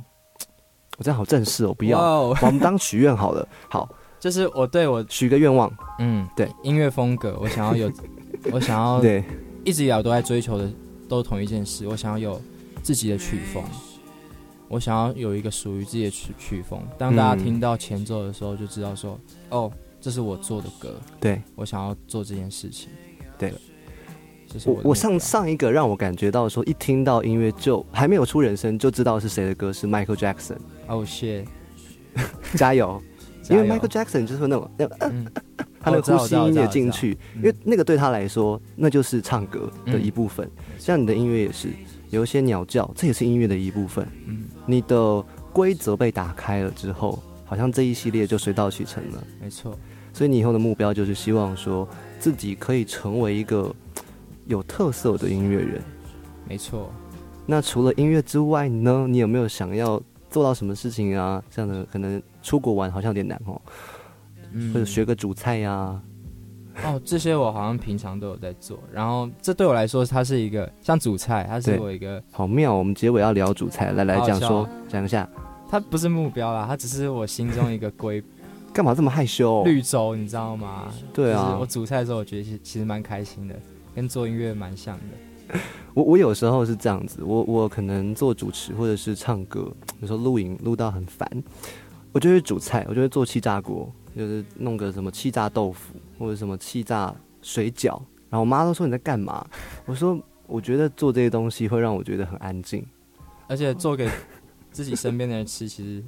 我这样好正式哦，不要，哦。我们当许愿好了，好，就是我对我许个愿望，嗯对。音乐风格，我想要有，我想要对，一直以来我都在追求的都同一件事，我想要有自己的曲风，我想要有一个属于自己的曲曲风。当大家嗯听到前奏的时候，就知道说，哦，这是我做的歌，对。我想要做这件事情。对，我我上上一个让我感觉到说，一听到音乐就还没有出人声就知道是谁的歌，是 Michael Jackson，哦谢，加油！因为 Michael Jackson 就是那种 他的呼吸音乐进，去，因为那个对他来说，那就是唱歌的一部分。像你的音乐也是，有一些鸟叫，这也是音乐的一部分。嗯，你的规则被打开了之后，好像这一系列就水到渠成了。没错，所以你以后的目标就是希望说自己可以成为一个有特色的音乐人。没错。那除了音乐之外呢，你有没有想要做到什么事情啊？这样的可能出国玩好像有点难哦，嗯或者学个煮菜呀、哦，这些我好像平常都有在做，然后这对我来说，它是一个像煮菜，它是对我一个，好妙！我们结尾要聊煮菜，来来讲说啊讲一下，它不是目标啦，它只是我心中一个规 干嘛这么害羞？绿洲，你知道吗？对啊就是我煮菜的时候，我觉得其其实蛮开心的，跟做音乐蛮像的。我我有时候是这样子，我我可能做主持或者是唱歌，有时候录影录到很烦，我就会煮菜，我就会做气炸锅，就是弄个什么气炸豆腐或者什么气炸水饺，然后我妈都说你在干嘛？我说我觉得做这些东西会让我觉得很安静，而且做给自己身边的人吃，其实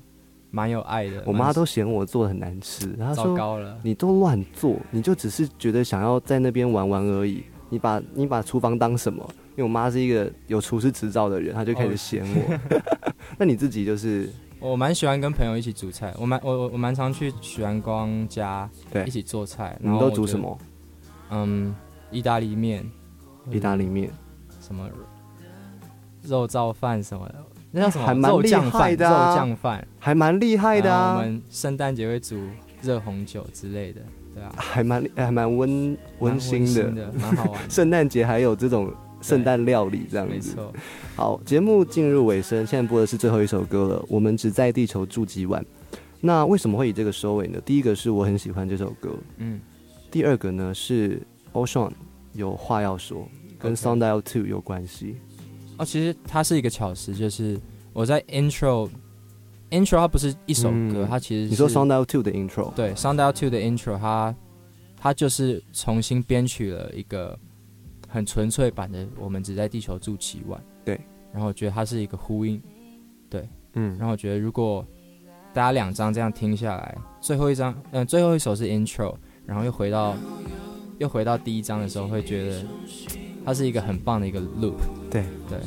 蛮有爱的。我妈都嫌我做的很难吃，然后蛮糟糕了。你都乱做，你就只是觉得想要在那边玩玩而已。你把你把厨房当什么？因为我妈是一个有厨师执照的人，她就开始嫌我。那你自己就是我蛮喜欢跟朋友一起煮菜，我蛮我我我蛮常去许安光家对一起做菜。你们然后？都煮什么？嗯，意大利面，意大利面，什么肉燥饭什么的，那叫什么？还蛮肉酱厉害饭，肉酱饭。还蛮厉害的啊，我们圣诞节会煮热红酒之类的，对啊，还蛮还蛮温温馨的。蛮好玩。圣诞节还有这种圣诞料理这样子。没错，好，节目进入尾声，现在播的是最后一首歌了。我们只在地球住几晚。那为什么会以这个收尾呢？第一个是我很喜欢这首歌，嗯，第二个呢是 Ocean 有话要说，跟 Sound Out Two 有关系。哦，其实它是一个巧思，就是我在 intro intro 它不是一首歌，嗯它其实是你说 Sound Out Two 的 intro，对 Sound Out Two 的 intro，它它就是重新编曲了一个很纯粹版的《我们只在地球住几晚》。对，然后我觉得它是一个呼应，对。嗯。然后我觉得如果大家两张这样听下来，最后一张嗯、最后一首是 intro，然后又回到又回到第一章的时候，会觉得它是一个很棒的一个 loop。对。对，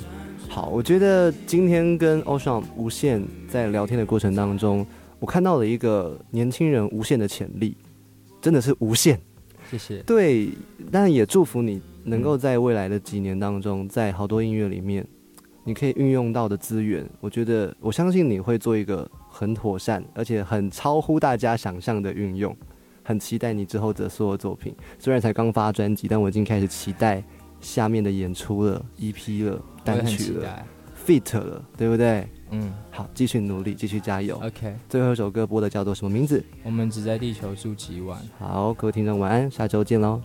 好，我觉得今天跟 Ocean 无限在聊天的过程当中，我看到了一个年轻人无限的潜力，真的是无限。谢谢。对，但也祝福你能够在未来的几年当中，在好多音乐里面，你可以运用到的资源，我觉得我相信你会做一个很妥善，而且很超乎大家想象的运用。很期待你之后的所有作品，虽然才刚发专辑，但我已经开始期待下面的演出了、EP 了、单曲了、期待。fit 了，对不对？嗯好，继续努力，继续加油。，OK，最后一首歌播的叫做什么名字？我们只在地球住几晚。好，各位听众晚安，下周见喽。